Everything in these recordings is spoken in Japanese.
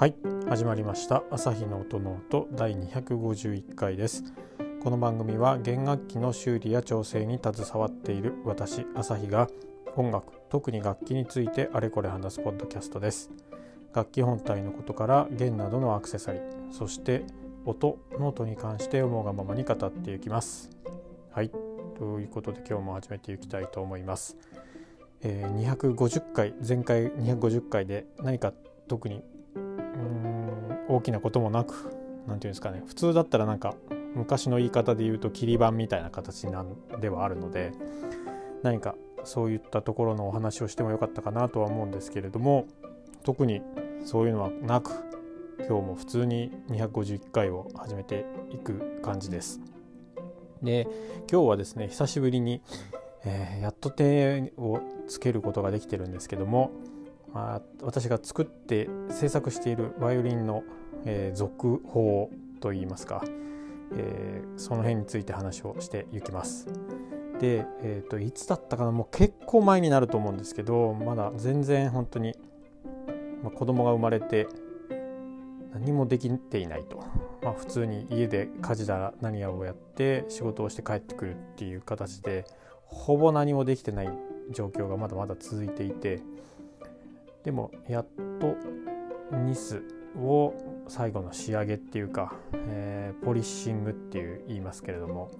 はい始まりました。朝日の音の音第251回です。この番組は弦楽器の修理や調整に携わっている私朝日が音楽特に楽器についてあれこれ話すポッドキャストです。楽器本体のことから弦などのアクセサリーそして音ノートに関して思うがままに語っていきます。はいということで今日も始めていきたいと思います、えー、250回前回250回で何か特に大きなこともなく何て言うんですかね普通だったらなんか昔の言い方で言うと切り板みたいな形なんではあるので何かそういったところのお話をしてもよかったかなとは思うんですけれども特にそういうのはなく今日も普通に251回を始めていく感じです。で今日はですね久しぶりに、えー、やっと手をつけることができてるんですけども、まあ、私が作って制作しているバイオリンの、えー、続報といいますか、えー、その辺について話をしていきます。で、えーと、いつだったかなもう結構前になると思うんですけどまだ全然本当に、まあ、子供が生まれて何もできていないと、まあ、普通に家で家事だら何やをやって仕事をして帰ってくるっていう形でほぼ何もできてない状況がまだまだ続いていてでもやっとニスを最後の仕上げっていうか、えー、ポリッシングっていう言いますけれども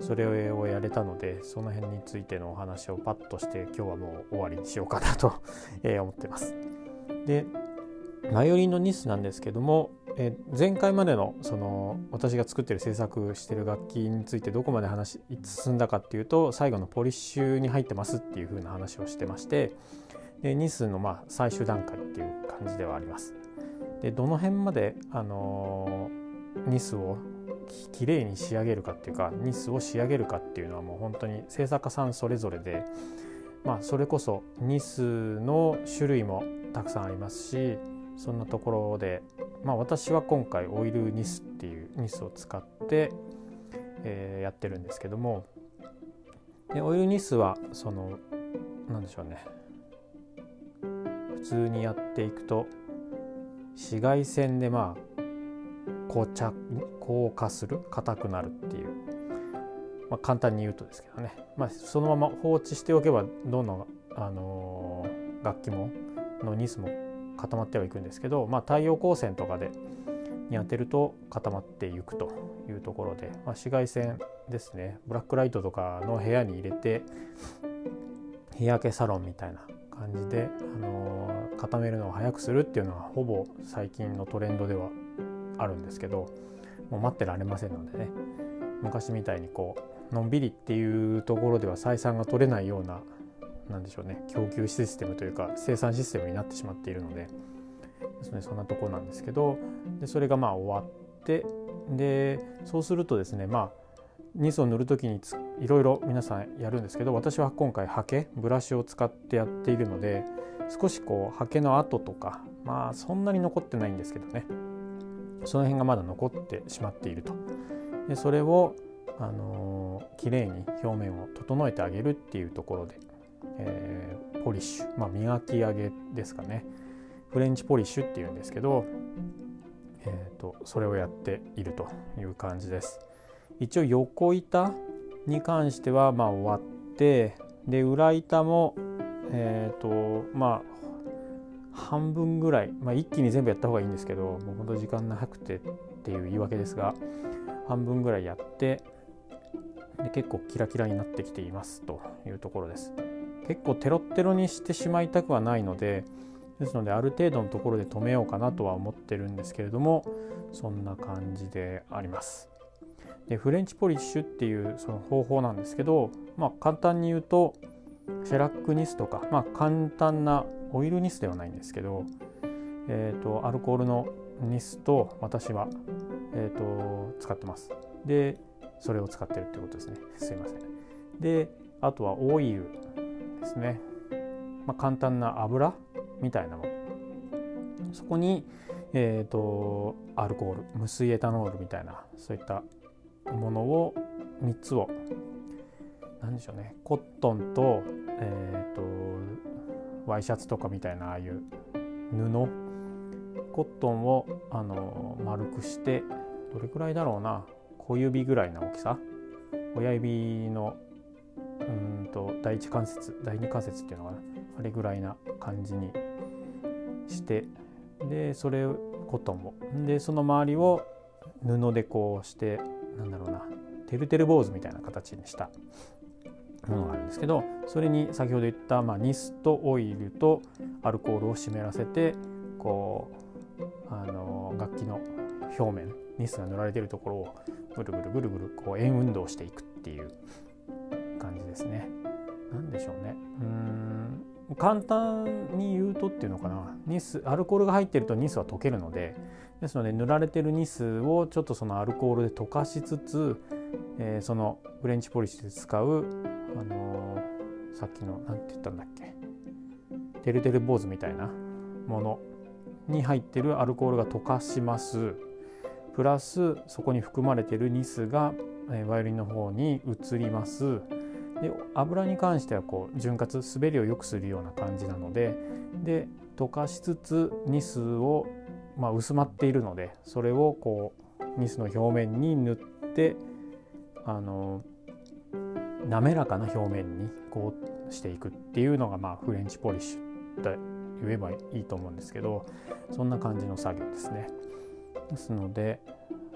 それをやれたのでその辺についてのお話をパッとして今日はもう終わりにしようかなと え思ってます。でバイオリンのニスなんですけども、え前回までのその私が作ってる制作してる楽器についてどこまで話進んだかっていうと最後のポリッシュに入ってますっていう風な話をしてましてでニスのまあ最終段階っていう感じではあります。でどの辺まで、あのー、ニスをきれいに仕上げるかっていうかニスを仕上げるかっていうのはもう本当に制作家さんそれぞれで、まあ、それこそニスの種類もたくさんありますしそんなところで、まあ、私は今回オイルニスっていうニスを使って、えー、やってるんですけどもでオイルニスはその何でしょうね通にやっていくと紫外線でまあ硬着硬化する硬くなるっていう、まあ、簡単に言うとですけどね、まあ、そのまま放置しておけばどんどん、あのー、楽器ものニスも固まってはいくんですけど、まあ、太陽光線とかでに当てると固まっていくというところで、まあ、紫外線ですね。ブラックライトとかの部屋に入れて日焼けサロンみたいな感じで、あのー、固めるのを早くするっていうのはほぼ最近のトレンドではあるんですけどもう待ってられませんのでね。昔みたいにこうのんびりっていうところでは採算が取れないような何でしょうね供給システムというか生産システムになってしまっているのでですねそんなとこなんですけどでそれがまあ終わってでそうするとですねまあニスを塗る時にいろいろ皆さんやるんですけど私は今回ハケブラシを使ってやっているので少しこうハケの跡とかまあそんなに残ってないんですけどね。その辺がまだ残ってしまっていると。でそれをあのー、綺麗に表面を整えてあげるっていうところで、えー、ポリッシュ、まあ、磨き上げですかね。フレンチポリッシュっていうんですけど、えーとそれをやっているという感じです。一応横板に関してはまあ終わってで裏板もえっ、ー、とまあ半分ぐらい、まあ、一気に全部やった方がいいんですけどもうほんと時間なくてっていう言い訳ですが半分ぐらいやってで結構キラキラになってきていますというところです。結構テロッテロにしてしまいたくはないのでですのである程度のところで止めようかなとは思ってるんですけれどもそんな感じであります。でフレンチポリッシュっていうその方法なんですけど、まあ、簡単に言うとシェラックニスとか、まあ、簡単なオイルニスではないんですけど、えーと、アルコールのニスと私は、えーと、使ってます。でそれを使ってるってことですねすいません。であとはオイルですね、まあ、簡単な油みたいなものそこに、えーとアルコール無水エタノールみたいなそういったものを3つを。何でしょうね。コットンと,、えーと、ワイシャツとかみたいなああいう布。コットンをあの丸くしてどれくらいだろうな。小指ぐらいの大きさ。親指のうんと第一関節第二関節っていうのかな。あれぐらいな感じにして。でそれコットンを。でその周りを布でこうしてなんだろうなてるてる坊主みたいな形にしたものがあるんですけどそれに先ほど言った、まあ、ニスとオイルとアルコールを湿らせてこうあの楽器の表面ニスが塗られてるところをぐるぐるぐるぐるこう円運動していくっていう感じですね。何でしょうねうん簡単に言うとっていうのかな。ニスアルコールが入ってるとニスは溶けるのでですので塗られてるニスをちょっとそのアルコールで溶かしつつ、えー、そのフレンチポリッシュで使う、あのー、さっきの何て言ったんだっけ。てるてる坊主みたいなものに入ってるアルコールが溶かします。プラスそこに含まれてるニスが、えー、バイオリンの方に移ります。で油に関してはこう潤滑滑りを良くするような感じなのでで溶かしつつニスをまあ、薄まっているのでそれをこうニスの表面に塗ってあの滑らかな表面にこうしていくっていうのがまあフレンチポリッシュと言えばいいと思うんですけどそんな感じの作業ですね。ですので、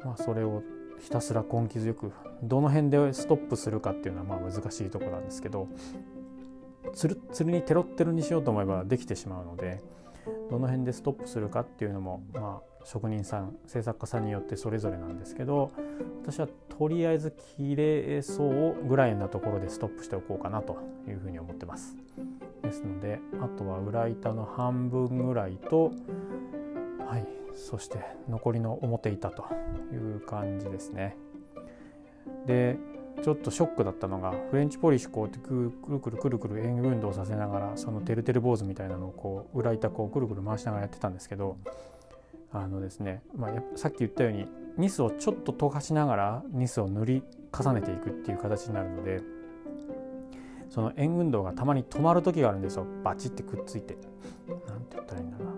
まあ、それをひたすら根気強くどの辺でストップするかっていうのはまあ難しいとこなんですけどつるつるにテロッテロにしようと思えばできてしまうのでどの辺でストップするかっていうのも、まあ、職人さん制作家さんによってそれぞれなんですけど私はとりあえず綺麗そうぐらいなところでストップしておこうかなというふうに思ってます。ですのであとは裏板の半分ぐらいとはいそして残りの表板という感じですね。でちょっとショックだったのがフレンチポリッシュこうってくるくるくるくる円運動させながらそのてるてる坊主みたいなのをこう裏板こうくるくる回しながらやってたんですけどあのですね、まあ、さっき言ったようにニスをちょっと溶かしながらニスを塗り重ねていくっていう形になるのでその円運動がたまに止まる時があるんですよバチってくっついて。なんて言ったらいいんだろうな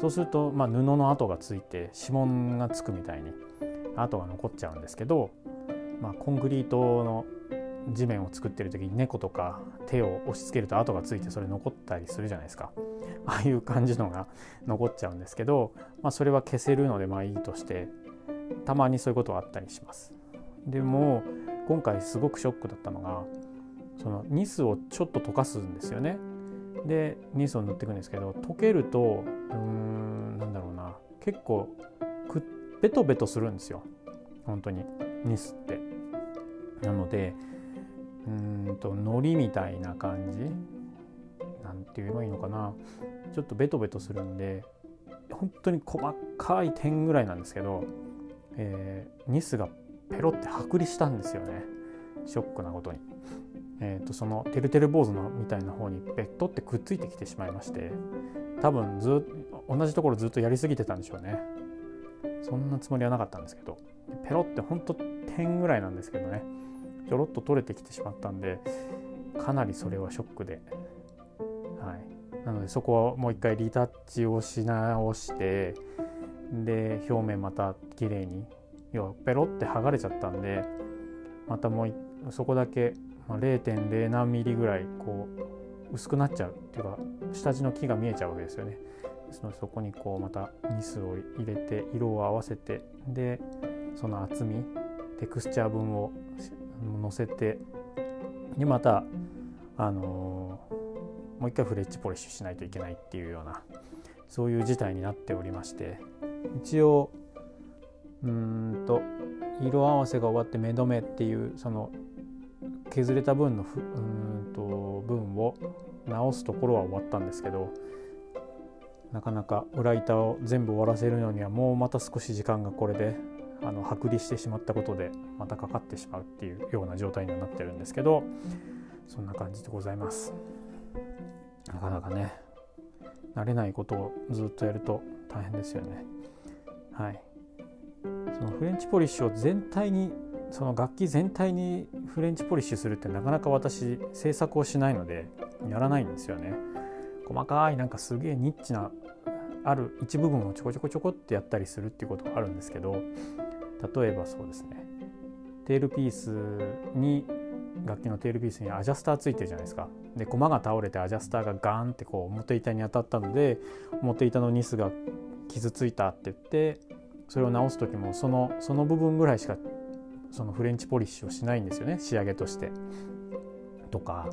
そうすると、まあ、布の跡がついて指紋がつくみたいに跡が残っちゃうんですけどまあ、コンクリートの地面を作ってる時に猫とか手を押し付けると跡がついてそれ残ったりするじゃないですか。ああいう感じのが残っちゃうんですけど、まあ、それは消せるのでまあいいとしてたまにそういうことはあったりします。でも今回すごくショックだったのがそのニスをちょっと溶かすんですよね。でニスを塗っていくんですけど溶けるとうーんなんだろうな。結構くベトベトするんですよ。本当に。ニスって。なのでうんと海苔みたいな感じ。なんて言えばいいのかな。ちょっとベトベトするんで本当に細かい点ぐらいなんですけど、えー、ニスがペロって剥離したんですよね。ショックなことに。えーと、そのてるてる坊主のみたいな方にベットってくっついてきてしまいまして多分ずっと同じところずっとやりすぎてたんでしょうね。そんなつもりはなかったんですけどペロってほんと点ぐらいなんですけどね。ちょろっと取れてきてしまったんでかなりそれはショックで、はい、なのでそこはもう一回リタッチをし直してで表面また綺麗に要はペロって剥がれちゃったんでまたもうそこだけまあ0.0何ミリぐらいこう薄くなっちゃうっていうか下地の木が見えちゃうわけですよね。ですのでそこにこうまたニスを入れて色を合わせてでその厚みテクスチャー分を乗せてでまたあのー、もう一回フレッチポリッシュしないといけないっていうようなそういう事態になっておりまして一応うんと色合わせが終わって目止めっていうその削れた分のうんと分を直すところは終わったんですけどなかなか裏板を全部終わらせるのにはもうまた少し時間がこれであの剥離してしまったことでまたかかってしまうっていうような状態にはなってるんですけどそんな感じでございます。なかなかね慣れないことをずっとやると大変ですよね。はい。そのフレンチポリッシュを全体にその楽器全体にフレンチポリッシュするってなかなか私制作をしないのでやらないんですよね細かいなんかすげえニッチなある一部分をちょこちょこちょこってやったりするっていうことがあるんですけど例えばそうですねテールピースに楽器のテールピースにアジャスターついてるじゃないですか。で駒が倒れてアジャスターがガーンってこう表板に当たったので表板のニスが傷ついたって言ってそれを直す時もそのその部分ぐらいしかそのフレンチポリッシュをしないんですよね仕上げとして。とか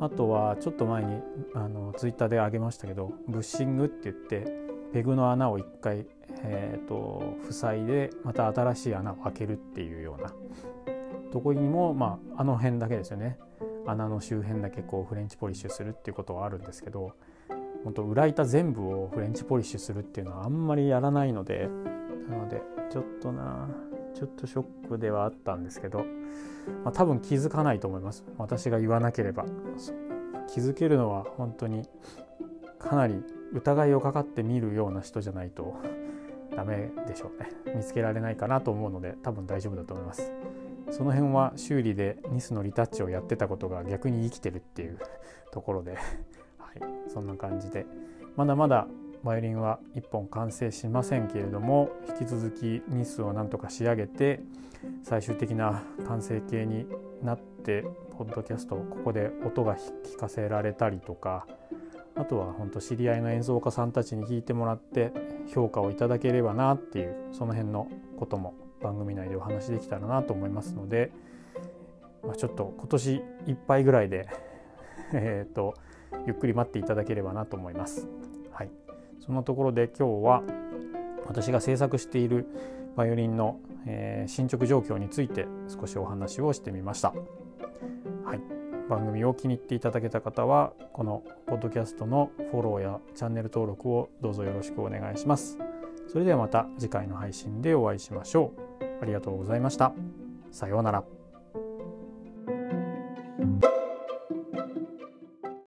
あとはちょっと前にあのツイッターで上げましたけどブッシングって言ってペグの穴を一回、えーと、塞いでまた新しい穴を開けるっていうような。とこにも、まあ、あの辺だけですよね。穴の周辺だけこうフレンチポリッシュするっていうことはあるんですけど本当裏板全部をフレンチポリッシュするっていうのはあんまりやらないのでなのでちょっとなちょっとショックではあったんですけど、まあ、多分気づかないと思います。私が言わなければ。気づけるのは本当にかなり疑いをかかって見るような人じゃないと ダメでしょうね。見つけられないかなと思うので多分大丈夫だと思います。その辺は修理でニスのリタッチをやってたことが逆に生きてるっていうところで、はい、そんな感じで。まだまだバイオリンは1本完成しませんけれども引き続きニスをなんとか仕上げて最終的な完成形になってポッドキャストここで音が聞かせられたりとかあとは本当知り合いの演奏家さんたちに弾いてもらって評価をいただければなっていうその辺のことも番組内でお話できたらなと思いますので、まあ、ちょっと今年いっぱいぐらいでえっとゆっくり待っていただければなと思います。はい、そのところで今日は私が制作しているバイオリンの、えー、進捗状況について少しお話をしてみました。はい、番組を気に入っていただけた方はこのポッドキャストのフォローやチャンネル登録をどうぞよろしくお願いします。それではまた次回の配信でお会いしましょう。ありがとうございました。さようなら。